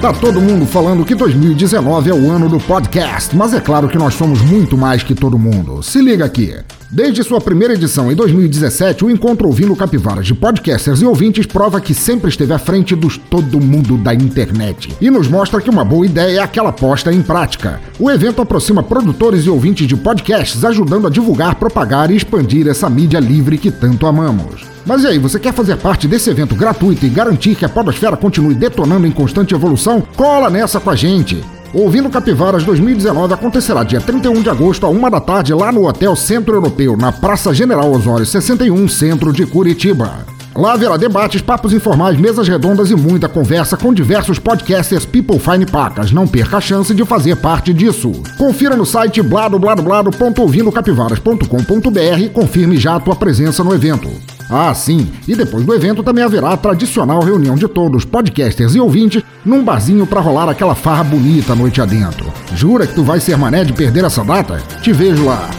Tá todo mundo falando que 2019 é o ano do podcast, mas é claro que nós somos muito mais que todo mundo. Se liga aqui. Desde sua primeira edição em 2017, o Encontro Ouvindo Capivaras de podcasters e ouvintes prova que sempre esteve à frente dos todo mundo da internet. E nos mostra que uma boa ideia é aquela posta em prática. O evento aproxima produtores e ouvintes de podcasts, ajudando a divulgar, propagar e expandir essa mídia livre que tanto amamos. Mas e aí, você quer fazer parte desse evento gratuito e garantir que a Podosfera continue detonando em constante evolução? Cola nessa com a gente! Ouvindo Capivaras 2019 acontecerá dia 31 de agosto, a uma da tarde, lá no Hotel Centro Europeu, na Praça General Osório 61, centro de Curitiba. Lá haverá debates, papos informais, mesas redondas e muita conversa com diversos podcasters People Fine Pacas. Não perca a chance de fazer parte disso. Confira no site bladobladoblado.ouvindocapivaras.com.br e confirme já a tua presença no evento. Ah, sim, e depois do evento também haverá a tradicional reunião de todos, podcasters e ouvintes, num barzinho para rolar aquela farra bonita noite adentro. Jura que tu vai ser mané de perder essa data? Te vejo lá.